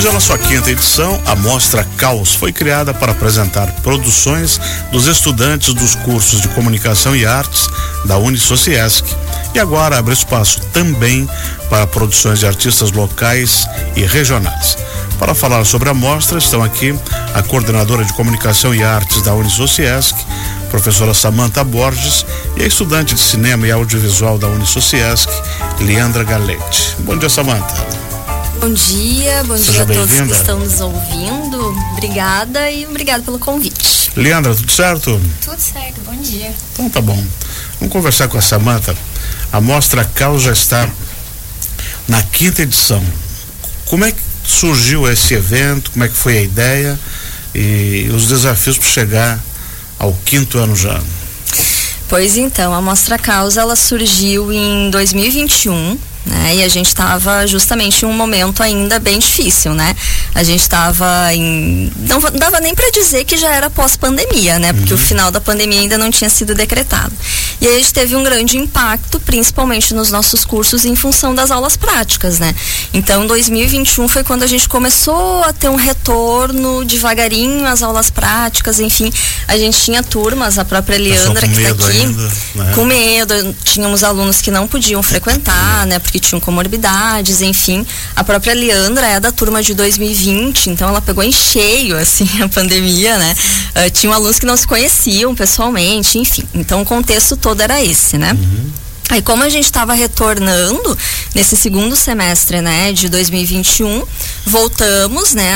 Já na sua quinta edição, a Mostra Caos foi criada para apresentar produções dos estudantes dos cursos de Comunicação e Artes da Unisociesc. E agora abre espaço também para produções de artistas locais e regionais. Para falar sobre a mostra, estão aqui a coordenadora de Comunicação e Artes da Unisociesc, professora Samantha Borges, e a estudante de Cinema e Audiovisual da Unisociesc, Leandra Galete. Bom dia, Samantha. Bom dia, bom Seja dia a todos que estão nos ouvindo. Obrigada e obrigado pelo convite. Leandra, tudo certo? Tudo certo, bom dia. Então tá bom. Vamos conversar com a Samantha. A Mostra Caos já está na quinta edição. Como é que surgiu esse evento? Como é que foi a ideia? E os desafios para chegar ao quinto ano já? Pois então, a Mostra Causa ela surgiu em 2021. Né? E a gente estava justamente em um momento ainda bem difícil, né? A gente estava em. Não va- dava nem para dizer que já era pós-pandemia, né? Porque o final da pandemia ainda não tinha sido decretado. E aí a gente teve um grande impacto, principalmente nos nossos cursos, em função das aulas práticas, né? Então, 2021 foi quando a gente começou a ter um retorno devagarinho às aulas práticas, enfim. A gente tinha turmas, a própria Leandra que está aqui, ainda, né? com medo, tínhamos alunos que não podiam frequentar, né, porque tinham comorbidades, enfim. A própria Leandra é da turma de 2020, então ela pegou em cheio, assim, a pandemia, né. Ah, tinham alunos que não se conheciam pessoalmente, enfim. Então o contexto todo era esse, né. Aí como a gente estava retornando nesse segundo semestre, né, de 2021, voltamos, né,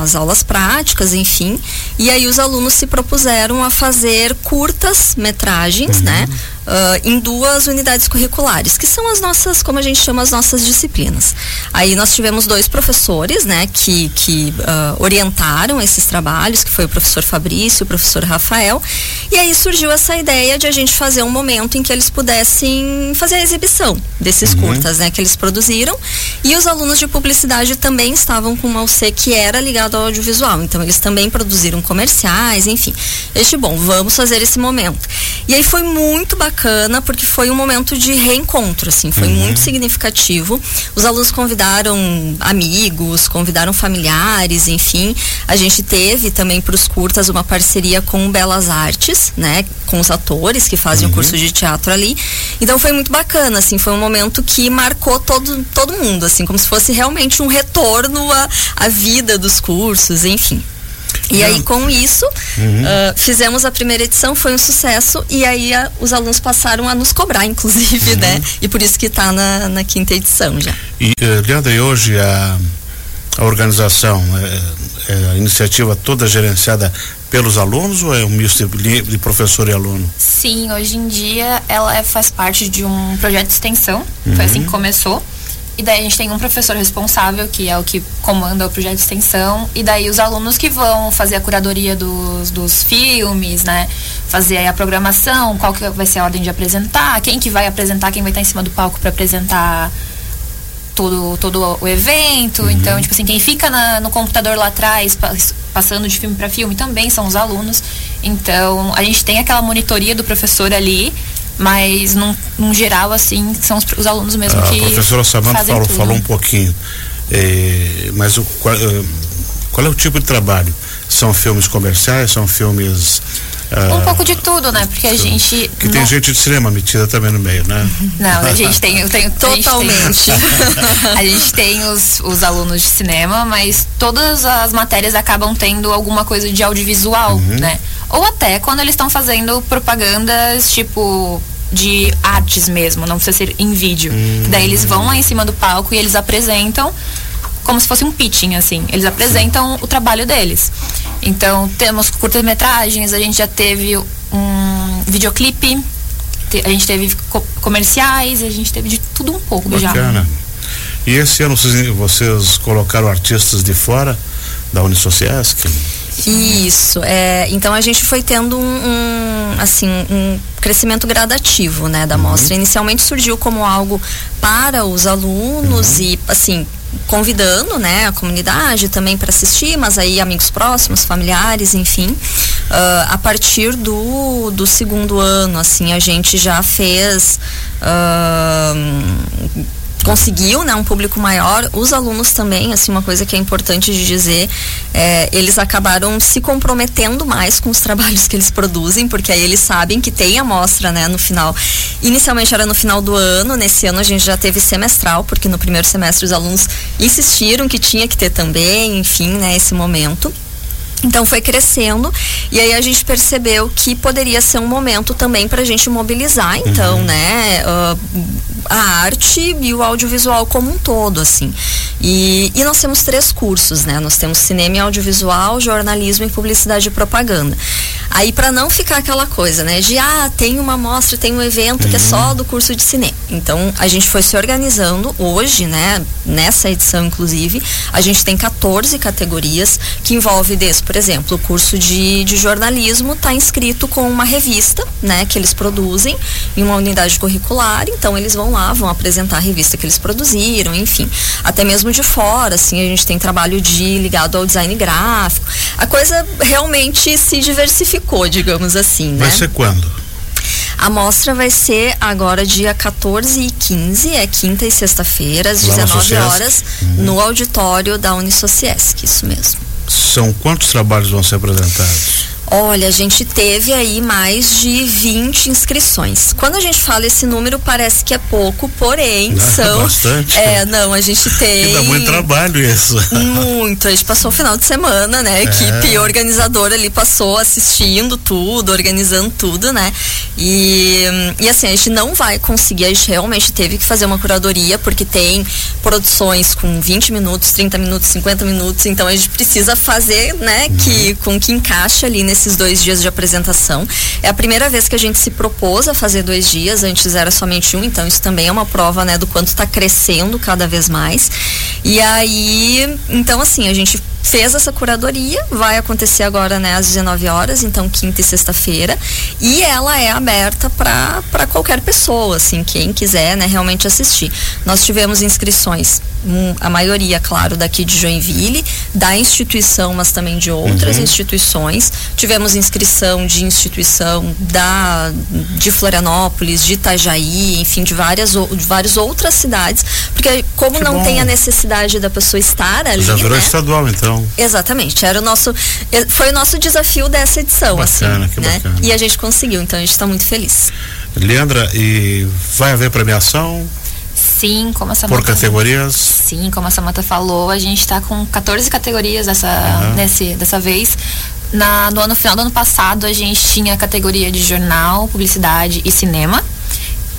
às aulas práticas, enfim, e aí os alunos se propuseram a fazer curtas metragens, né, ah, em duas unidades curriculares, que são as nossas, como a gente chama, as nossas disciplinas. Aí nós tivemos dois professores, né, que, que ah, orientaram esses trabalhos, que foi o professor Fabrício e o professor Rafael, e aí surgiu essa ideia de a gente fazer um momento em que eles pudessem fazer a exibição desses curtas, né, que eles produziram, e os alunos de publicidade também estavam com uma UC que era ligado ao audiovisual, então eles também produziram comerciais, enfim. Este, bom, vamos fazer esse momento. E aí foi muito bacana, porque foi um momento de reencontro, assim, foi muito significativo. Os alunos convidaram amigos, convidaram familiares, enfim. A gente teve também para os curtas uma parceria com Belas Artes, né, com os atores que fazem o curso de teatro ali. Então foi muito bacana, assim, foi um momento que marcou todo, todo mundo, assim, como se fosse realmente um retorno à, à vida dos cursos, enfim. E aí, com isso, ah, fizemos a primeira edição, foi um sucesso, e aí ah, os alunos passaram a nos cobrar, inclusive, né? E por isso que está na, na quinta edição já. E, eh, Leandra, e hoje a, a organização, eh, eh, a iniciativa toda gerenciada pelos alunos ou é um misto de, de professor e aluno? Sim, hoje em dia ela é- faz parte de um projeto de extensão, foi assim que começou. E daí a gente tem um professor responsável, que é o que comanda o projeto de extensão, e daí os alunos que vão fazer a curadoria dos, dos filmes, né? Fazer aí a programação, qual que vai ser a ordem de apresentar, quem que vai apresentar, quem vai estar em cima do palco para apresentar todo, todo o evento. Então, tipo assim, quem fica na- no computador lá atrás, pa- passando de filme para filme, também são os alunos. Então, a gente tem aquela monitoria do professor ali, mas num, num geral, assim, são os, os alunos mesmo A que. professora Samantha fazem falou, tudo. falou um pouquinho, eh, mas o, qual, eh, qual é o tipo de trabalho? São filmes comerciais, são filmes... ah, Um pouco de tudo, né? Porque a gente. Que tem não- gente de cinema metida também no meio, né? Não, a gente tem. Eu tenho, Totalmente. A gente tem, a gente tem os, os alunos de cinema, mas todas as matérias acabam tendo alguma coisa de audiovisual, né? Ou até quando eles estão fazendo propagandas tipo de artes mesmo, não precisa ser em vídeo. Daí eles vão lá em cima do palco e eles apresentam como se fosse um pitching, assim. Eles apresentam o trabalho deles. Então, temos curtas-metragens, a gente já teve um videoclipe, a gente teve co- comerciais, a gente teve de tudo um pouco já. Bacana. E esse ano vocês, vocês colocaram artistas de fora da Unisociesc? Isso, é, então a gente foi tendo um, um, assim, um crescimento gradativo, né, da mostra. Inicialmente surgiu como algo para os alunos e, assim, convidando, né, a comunidade também para assistir, mas aí amigos próximos, familiares, enfim. Ah, a partir do, do segundo ano, assim, a gente já fez ah, conseguiu, né, um público maior. Os alunos também, assim, uma coisa que é importante de dizer, é, eles acabaram se comprometendo mais com os trabalhos que eles produzem, porque aí eles sabem que tem amostra, né, no final. Inicialmente era no final do ano, nesse ano a gente já teve semestral, porque no primeiro semestre os alunos insistiram que tinha que ter também, enfim, né, esse momento. Então foi crescendo e aí a gente percebeu que poderia ser um momento também para a gente mobilizar, então, uhum. né, uh, a arte e o audiovisual como um todo, assim. E, e nós temos três cursos, né? Nós temos cinema e audiovisual, jornalismo e publicidade e propaganda. Aí para não ficar aquela coisa, né, de ah, tem uma mostra, tem um evento uhum. que é só uhum. do curso de cinema. Então a gente foi se organizando hoje, né, nessa edição inclusive, a gente tem 14 categorias que envolve desde por exemplo, o curso de, de jornalismo está inscrito com uma revista, né, que eles produzem em uma unidade curricular, então eles vão lá, vão apresentar a revista que eles produziram, enfim. Até mesmo de fora, assim, a gente tem trabalho de ligado ao design gráfico. A coisa realmente se diversificou, digamos assim, né? Vai ser quando? A mostra vai ser agora dia 14 e 15, é quinta e sexta-feira, às 19 horas, uhum. no auditório da Unisociesc, isso mesmo. São quantos trabalhos vão ser apresentados? Olha, a gente teve aí mais de 20 inscrições. Quando a gente fala esse número, parece que é pouco, porém não, são. Bastante. É, não, a gente tem. E dá muito trabalho isso. Muito. A gente passou o final de semana, né? A equipe é. organizadora ali passou assistindo tudo, organizando tudo, né? E, e assim, a gente não vai conseguir, a gente realmente teve que fazer uma curadoria, porque tem produções com 20 minutos, 30 minutos, 50 minutos, então a gente precisa fazer, né, que, uhum. com que encaixe ali nesse esses dois dias de apresentação. É a primeira vez que a gente se propôs a fazer dois dias, antes era somente um, então isso também é uma prova, né, do quanto está crescendo cada vez mais. E aí, então assim, a gente fez essa curadoria, vai acontecer agora, né, às 19 horas, então quinta e sexta-feira, e ela é aberta para qualquer pessoa, assim, quem quiser, né, realmente assistir. Nós tivemos inscrições, um, a maioria, claro, daqui de Joinville, da instituição, mas também de outras uhum. instituições. Tivemos inscrição de instituição da de Florianópolis, de Itajaí, enfim, de várias de várias outras cidades, porque como que não bom. tem a necessidade da pessoa estar ali, já virou né? estadual, então então. Exatamente, era o nosso, foi o nosso desafio dessa edição, bacana, assim, né? Bacana. E a gente conseguiu, então a gente está muito feliz. Leandra, e vai haver premiação? Sim, como a Samanta. Por categorias? Sim, como a Samanta falou, a gente está com 14 categorias dessa, uhum. nesse, dessa vez. Na, no ano final do ano passado, a gente tinha a categoria de jornal, publicidade e cinema.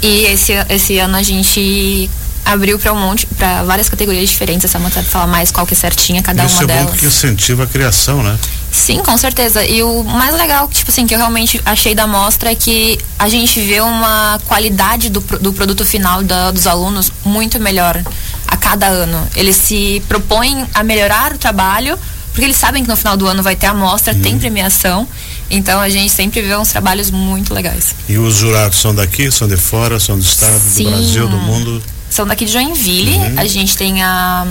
E esse, esse ano a gente abriu para um monte, para várias categorias diferentes. Essa sabe falar mais qual que é certinha cada Isso uma é delas. Isso é bom que incentiva a criação, né? Sim, com certeza. E o mais legal, tipo assim, que eu realmente achei da mostra é que a gente vê uma qualidade do, do produto final da, dos alunos muito melhor a cada ano. Eles se propõem a melhorar o trabalho, porque eles sabem que no final do ano vai ter a mostra, hum. tem premiação. Então a gente sempre vê uns trabalhos muito legais. E os jurados são daqui, são de fora, são do estado, Sim. do Brasil, do mundo? São daqui de Joinville. Uhum. A gente tem a.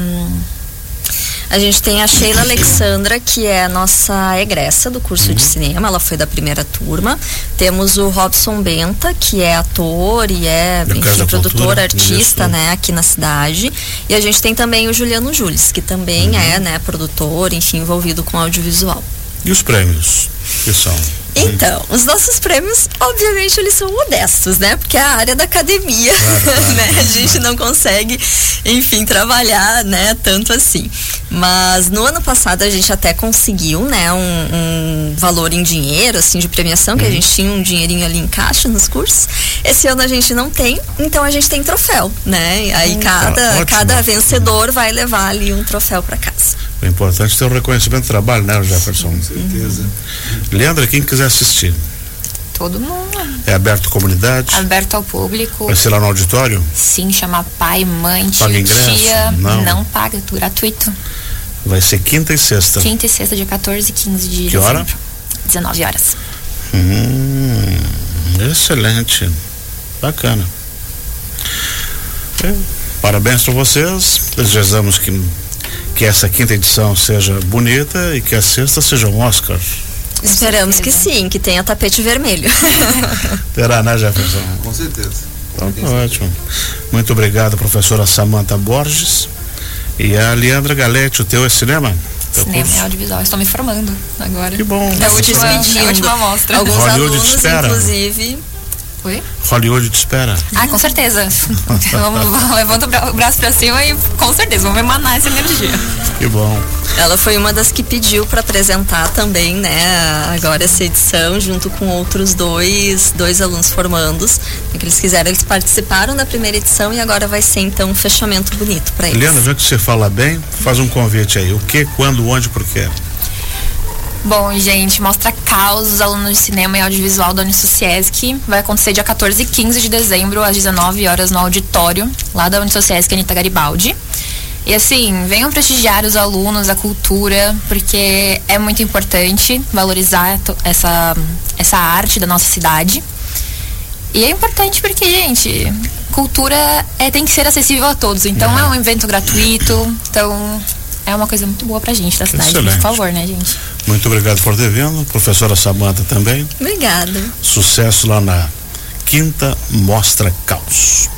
A gente tem a Sheila Alexandra, que é a nossa egressa do curso uhum. de cinema, ela foi da primeira turma. Temos o Robson Benta, que é ator e é, enfim, produtor, cultura, artista, né, aqui na cidade. E a gente tem também o Juliano Jules, que também uhum. é, né, produtor, enfim, envolvido com audiovisual. E os prêmios? Que são? Então, os nossos prêmios, obviamente, eles são modestos, né? Porque é a área da academia, claro, né? A gente não consegue, enfim, trabalhar, né? Tanto assim. Mas no ano passado a gente até conseguiu, né? Um, um valor em dinheiro, assim, de premiação, que a uhum. gente tinha um dinheirinho ali em caixa nos cursos. Esse ano a gente não tem, então a gente tem troféu, né? Aí hum, cada, cada vencedor vai levar ali um troféu para casa. É importante ter um reconhecimento do trabalho, né, Jefferson? Com certeza. Leandra, quem quiser assistir? Todo mundo. É aberto à comunidade? Aberto ao público. Vai ser lá no auditório? Sim, chama pai, mãe, paga ingresso? tia. Não. Não paga, gratuito. Vai ser quinta e sexta? Quinta e sexta, dia 14 e 15 de Que dezembro. hora? 19 horas. Hum, excelente. Bacana. É, parabéns para vocês. Desejamos que que essa quinta edição seja bonita e que a sexta seja um Oscar. Esperamos que sim, que tenha tapete vermelho. Terá, né, Jefferson? Com certeza. Então, tá ótimo. Muito obrigado, professora Samanta Borges. E a Leandra Galete, o teu é cinema? Cinema e audiovisual. Estou me formando agora. Que bom. É a última, é a última mostra. Alguns Hollywood alunos, espera. inclusive, Oi? Hollywood te espera. Ah, com certeza. Vamos, levanta o bra- o braço pra cima e com certeza vamos emanar essa energia. Que bom. Ela foi uma das que pediu para apresentar também, né, agora essa edição, junto com outros dois, dois alunos formandos. O que eles quiseram, eles participaram da primeira edição e agora vai ser então um fechamento bonito para eles. Leandra, já que você fala bem, faz um convite aí. O que, quando, onde, por quê? Bom, gente, mostra caos dos alunos de cinema e audiovisual da Unisociesc. Vai acontecer dia 14 e 15 de dezembro, às 19 horas, no auditório, lá da Unisociesc Anitta Garibaldi. E assim, venham prestigiar os alunos, a cultura, porque é muito importante valorizar essa, essa arte da nossa cidade. E é importante porque, gente, cultura é, tem que ser acessível a todos. Então é um evento gratuito, então é uma coisa muito boa pra gente da cidade. Excelente. Por favor, né, gente? Muito obrigado por ter vindo. Professora Samanta também. Obrigada. Sucesso lá na quinta Mostra Caos.